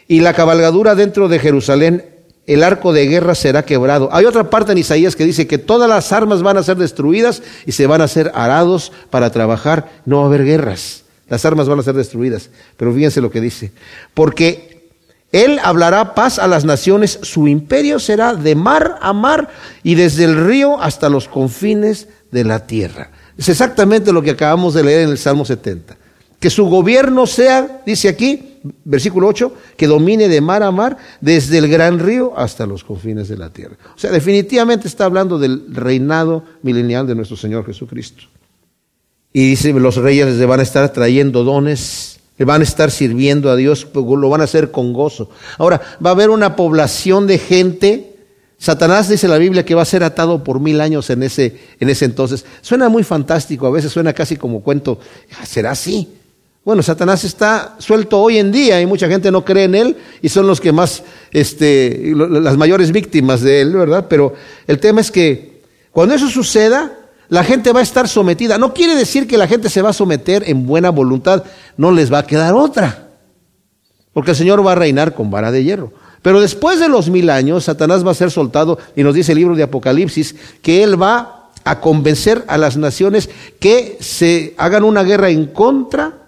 y la cabalgadura dentro de Jerusalén el arco de guerra será quebrado. Hay otra parte en Isaías que dice que todas las armas van a ser destruidas y se van a ser arados para trabajar. No va a haber guerras. Las armas van a ser destruidas. Pero fíjense lo que dice. Porque Él hablará paz a las naciones. Su imperio será de mar a mar y desde el río hasta los confines de la tierra. Es exactamente lo que acabamos de leer en el Salmo 70. Que su gobierno sea, dice aquí, versículo 8, que domine de mar a mar, desde el gran río hasta los confines de la tierra. O sea, definitivamente está hablando del reinado milenial de nuestro Señor Jesucristo. Y dice, los reyes le van a estar trayendo dones, le van a estar sirviendo a Dios, pues, lo van a hacer con gozo. Ahora, va a haber una población de gente Satanás dice la Biblia que va a ser atado por mil años en ese, en ese entonces. Suena muy fantástico, a veces suena casi como cuento. ¿Será así? Bueno, Satanás está suelto hoy en día y mucha gente no cree en él y son los que más, este, las mayores víctimas de él, ¿verdad? Pero el tema es que cuando eso suceda, la gente va a estar sometida. No quiere decir que la gente se va a someter en buena voluntad, no les va a quedar otra. Porque el Señor va a reinar con vara de hierro. Pero después de los mil años, Satanás va a ser soltado y nos dice el libro de Apocalipsis que él va a convencer a las naciones que se hagan una guerra en contra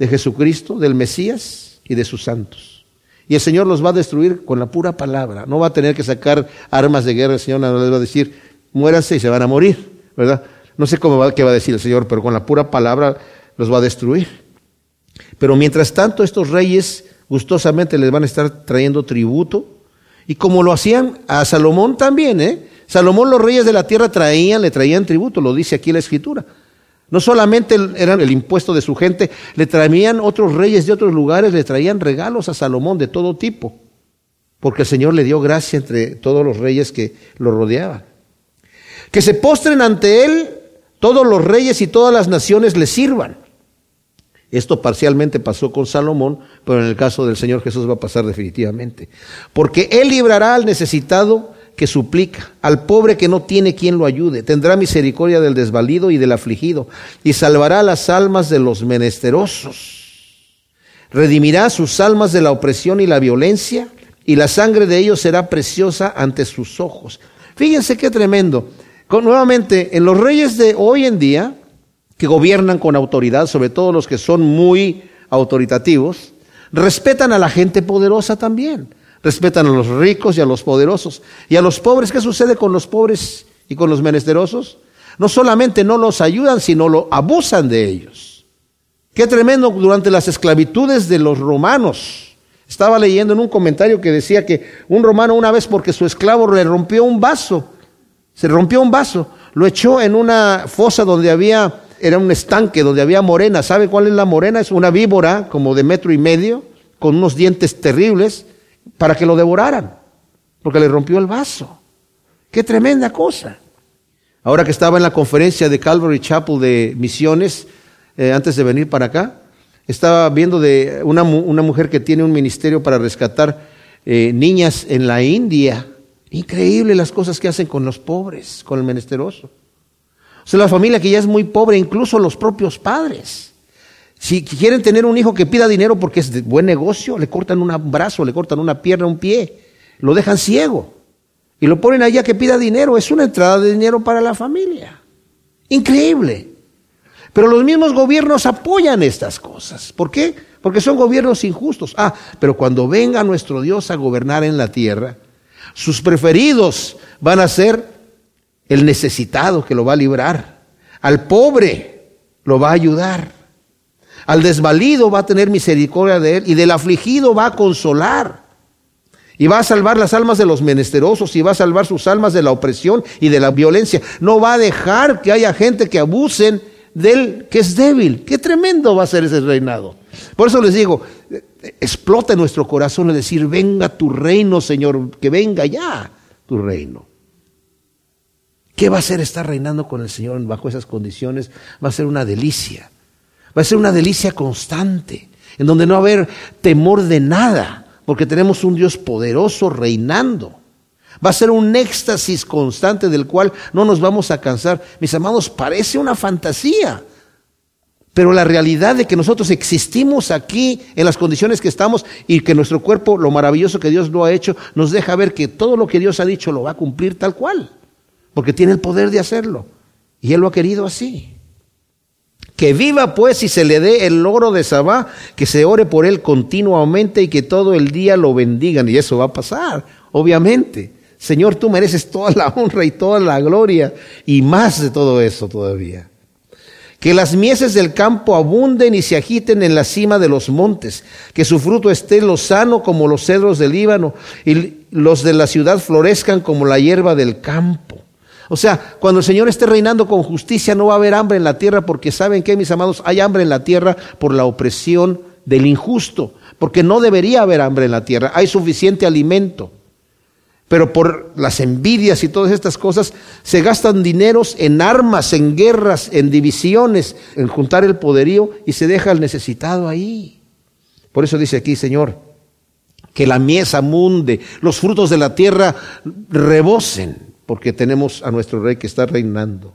de Jesucristo, del Mesías y de sus santos. Y el Señor los va a destruir con la pura palabra. No va a tener que sacar armas de guerra. El Señor no les va a decir, muéranse y se van a morir, ¿verdad? No sé cómo va, qué va a decir el Señor, pero con la pura palabra los va a destruir. Pero mientras tanto, estos reyes gustosamente les van a estar trayendo tributo. Y como lo hacían a Salomón también, ¿eh? Salomón los reyes de la tierra traían, le traían tributo, lo dice aquí la escritura. No solamente eran el impuesto de su gente, le traían otros reyes de otros lugares, le traían regalos a Salomón de todo tipo, porque el Señor le dio gracia entre todos los reyes que lo rodeaban. Que se postren ante él todos los reyes y todas las naciones le sirvan. Esto parcialmente pasó con Salomón, pero en el caso del Señor Jesús va a pasar definitivamente. Porque Él librará al necesitado que suplica, al pobre que no tiene quien lo ayude. Tendrá misericordia del desvalido y del afligido, y salvará las almas de los menesterosos. Redimirá sus almas de la opresión y la violencia, y la sangre de ellos será preciosa ante sus ojos. Fíjense qué tremendo. nuevamente, en los reyes de hoy en día, que gobiernan con autoridad, sobre todo los que son muy autoritativos, respetan a la gente poderosa también. Respetan a los ricos y a los poderosos. ¿Y a los pobres qué sucede con los pobres y con los menesterosos? No solamente no los ayudan, sino lo abusan de ellos. Qué tremendo durante las esclavitudes de los romanos. Estaba leyendo en un comentario que decía que un romano una vez porque su esclavo le rompió un vaso, se rompió un vaso, lo echó en una fosa donde había, era un estanque donde había morena. ¿Sabe cuál es la morena? Es una víbora como de metro y medio, con unos dientes terribles para que lo devoraran, porque le rompió el vaso. Qué tremenda cosa. Ahora que estaba en la conferencia de Calvary Chapel de misiones, eh, antes de venir para acá, estaba viendo de una, mujer que tiene un ministerio para rescatar eh, niñas en la India. Increíble las cosas que hacen con los pobres, con el menesteroso. O sea, la familia que ya es muy pobre, incluso los propios padres. Si quieren tener un hijo que pida dinero porque es de buen negocio, le cortan un brazo, le cortan una pierna, un pie, lo dejan ciego y lo ponen allá que pida dinero. Es una entrada de dinero para la familia. Increíble. Pero los mismos gobiernos apoyan estas cosas. ¿Por qué? Porque son gobiernos injustos. Ah, pero cuando venga nuestro Dios a gobernar en la tierra, sus preferidos van a ser el necesitado que lo va a librar Al pobre lo va a ayudar. Al desvalido va a tener misericordia de él y del afligido va a consolar. Y va a salvar las almas de los menesterosos y va a salvar sus almas de la opresión y de la violencia. No va a dejar que haya gente que abusen del que es débil. Qué tremendo va a ser ese reinado. Por eso les digo, explota nuestro corazón el decir, venga tu reino, Señor, que venga ya tu reino. ¿Qué va a ser estar reinando con el Señor bajo esas condiciones? Va a ser una delicia. Va a ser una delicia constante, en donde no va a haber temor de nada, porque tenemos un Dios poderoso reinando. Va a ser un éxtasis constante del cual no nos vamos a cansar. Mis amados, parece una fantasía. Pero la realidad de que nosotros existimos aquí en las condiciones que estamos y que nuestro cuerpo, lo maravilloso que Dios lo ha hecho, nos deja ver que todo lo que Dios ha dicho lo va a cumplir tal cual. Porque tiene el poder de hacerlo. Y Él lo ha querido así. Que viva pues y se le dé el logro de Sabá, que se ore por él continuamente y que todo el día lo bendigan. Y eso va a pasar, obviamente. Señor, tú mereces toda la honra y toda la gloria y más de todo eso todavía. Que las mieses del campo abunden y se agiten en la cima de los montes, que su fruto esté lozano como los cedros del Líbano y los de la ciudad florezcan como la hierba del campo. O sea, cuando el Señor esté reinando con justicia no va a haber hambre en la tierra porque saben que, mis amados, hay hambre en la tierra por la opresión del injusto, porque no debería haber hambre en la tierra, hay suficiente alimento. Pero por las envidias y todas estas cosas se gastan dineros en armas, en guerras, en divisiones, en juntar el poderío y se deja al necesitado ahí. Por eso dice aquí, Señor, que la mies munde, los frutos de la tierra rebosen porque tenemos a nuestro rey que está reinando.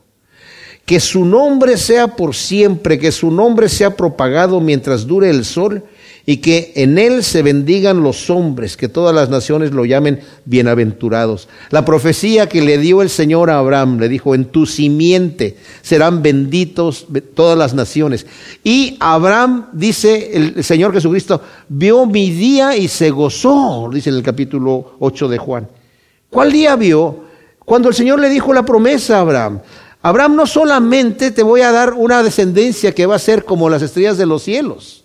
Que su nombre sea por siempre, que su nombre sea propagado mientras dure el sol y que en él se bendigan los hombres, que todas las naciones lo llamen bienaventurados. La profecía que le dio el Señor a Abraham, le dijo, en tu simiente serán benditos todas las naciones. Y Abraham, dice el Señor Jesucristo, vio mi día y se gozó, dice en el capítulo 8 de Juan. ¿Cuál día vio? Cuando el Señor le dijo la promesa a Abraham, Abraham no solamente te voy a dar una descendencia que va a ser como las estrellas de los cielos.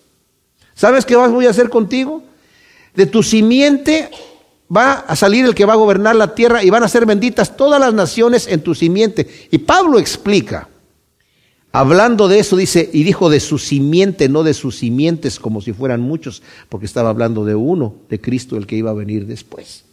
¿Sabes qué voy a hacer contigo? De tu simiente va a salir el que va a gobernar la tierra y van a ser benditas todas las naciones en tu simiente. Y Pablo explica, hablando de eso, dice, y dijo de su simiente, no de sus simientes como si fueran muchos, porque estaba hablando de uno, de Cristo, el que iba a venir después.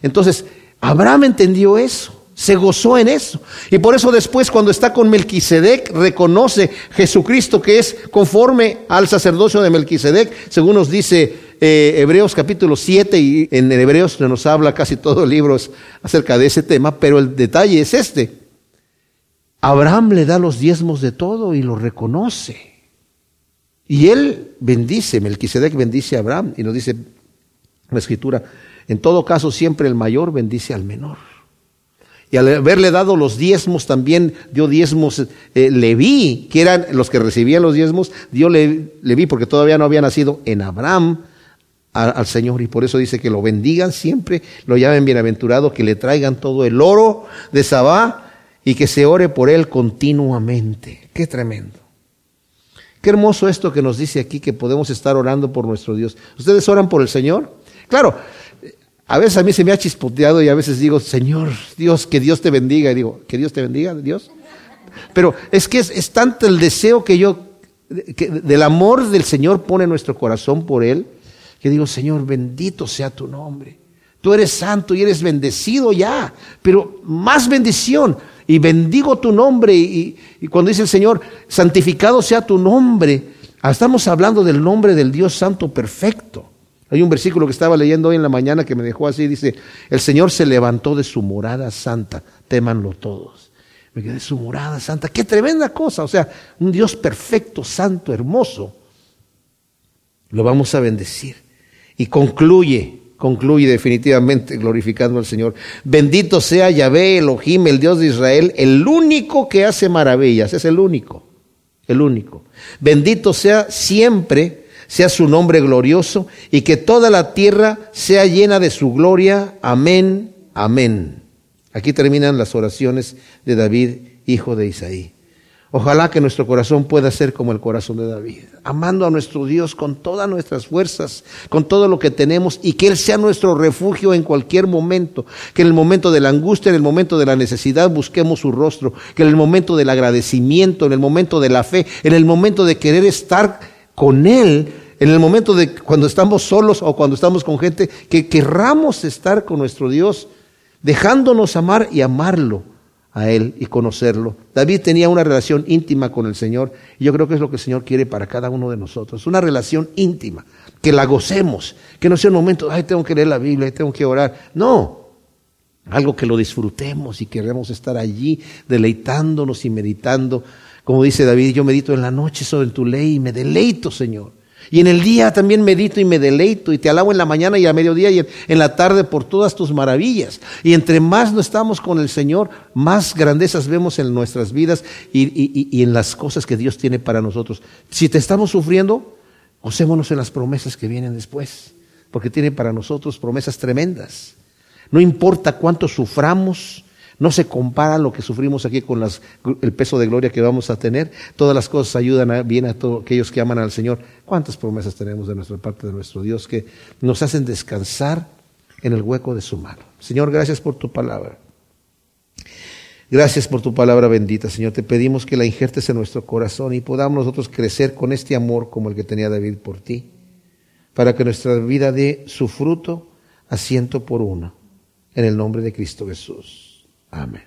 Entonces, Abraham entendió eso, se gozó en eso. Y por eso después cuando está con Melquisedec, reconoce Jesucristo que es conforme al sacerdocio de Melquisedec, según nos dice eh, Hebreos capítulo 7, y en Hebreos nos habla casi todo el libro acerca de ese tema, pero el detalle es este. Abraham le da los diezmos de todo y lo reconoce. Y él bendice, Melquisedec bendice a Abraham y nos dice la escritura, en todo caso, siempre el mayor bendice al menor. Y al haberle dado los diezmos, también dio diezmos eh, Leví, que eran los que recibían los diezmos, dio Leví, porque todavía no había nacido en Abraham al Señor. Y por eso dice que lo bendigan siempre, lo llamen bienaventurado, que le traigan todo el oro de Sabá y que se ore por él continuamente. Qué tremendo. Qué hermoso esto que nos dice aquí, que podemos estar orando por nuestro Dios. ¿Ustedes oran por el Señor? Claro, a veces a mí se me ha chispoteado y a veces digo, Señor, Dios, que Dios te bendiga. Y digo, que Dios te bendiga, Dios. Pero es que es, tanto el deseo que yo, que del amor del Señor pone nuestro corazón por Él, que digo, Señor, bendito sea tu nombre. Tú eres santo y eres bendecido ya, pero más bendición. Y bendigo tu nombre. Y, y cuando dice el Señor, santificado sea tu nombre, estamos hablando del nombre del Dios Santo perfecto. Hay un versículo que estaba leyendo hoy en la mañana que me dejó así, dice, el Señor se levantó de su morada santa, témanlo todos. Me quedé, su morada santa, qué tremenda cosa, o sea, un Dios perfecto, santo, hermoso. Lo vamos a bendecir. Y concluye, concluye definitivamente glorificando al Señor. Bendito sea Yahvé Elohim, el Dios de Israel, el único que hace maravillas, es el único, el único. Bendito sea siempre sea su nombre glorioso y que toda la tierra sea llena de su gloria. Amén, amén. Aquí terminan las oraciones de David, hijo de Isaí. Ojalá que nuestro corazón pueda ser como el corazón de David, amando a nuestro Dios con todas nuestras fuerzas, con todo lo que tenemos y que Él sea nuestro refugio en cualquier momento, que en el momento de la angustia, en el momento de la necesidad busquemos su rostro, que en el momento del agradecimiento, en el momento de la fe, en el momento de querer estar con Él, en el momento de cuando estamos solos o cuando estamos con gente, que querramos estar con nuestro Dios, dejándonos amar y amarlo a Él y conocerlo. David tenía una relación íntima con el Señor y yo creo que es lo que el Señor quiere para cada uno de nosotros, una relación íntima, que la gocemos, que no sea un momento, ay, tengo que leer la Biblia, tengo que orar. No, algo que lo disfrutemos y queremos estar allí deleitándonos y meditando. Como dice David, yo medito en la noche sobre tu ley y me deleito, Señor. Y en el día también medito y me deleito y te alabo en la mañana y a mediodía y en, la tarde por todas tus maravillas. Y entre más no estamos con el Señor, más grandezas vemos en nuestras vidas y, y en las cosas que Dios tiene para nosotros. Si te estamos sufriendo, gocémonos en las promesas que vienen después, porque tiene para nosotros promesas tremendas. No importa cuánto suframos, no se compara lo que sufrimos aquí con el peso de gloria que vamos a tener. Todas las cosas ayudan bien a todos aquellos que aman al Señor. ¿Cuántas promesas tenemos de nuestra parte de nuestro Dios que nos hacen descansar en el hueco de su mano? Señor, gracias por tu palabra. Gracias por tu palabra bendita, Señor. Te pedimos que la injertes en nuestro corazón y podamos nosotros crecer con este amor como el que tenía David por ti, para que nuestra vida dé su fruto a ciento por uno. En el nombre de Cristo Jesús. Amén.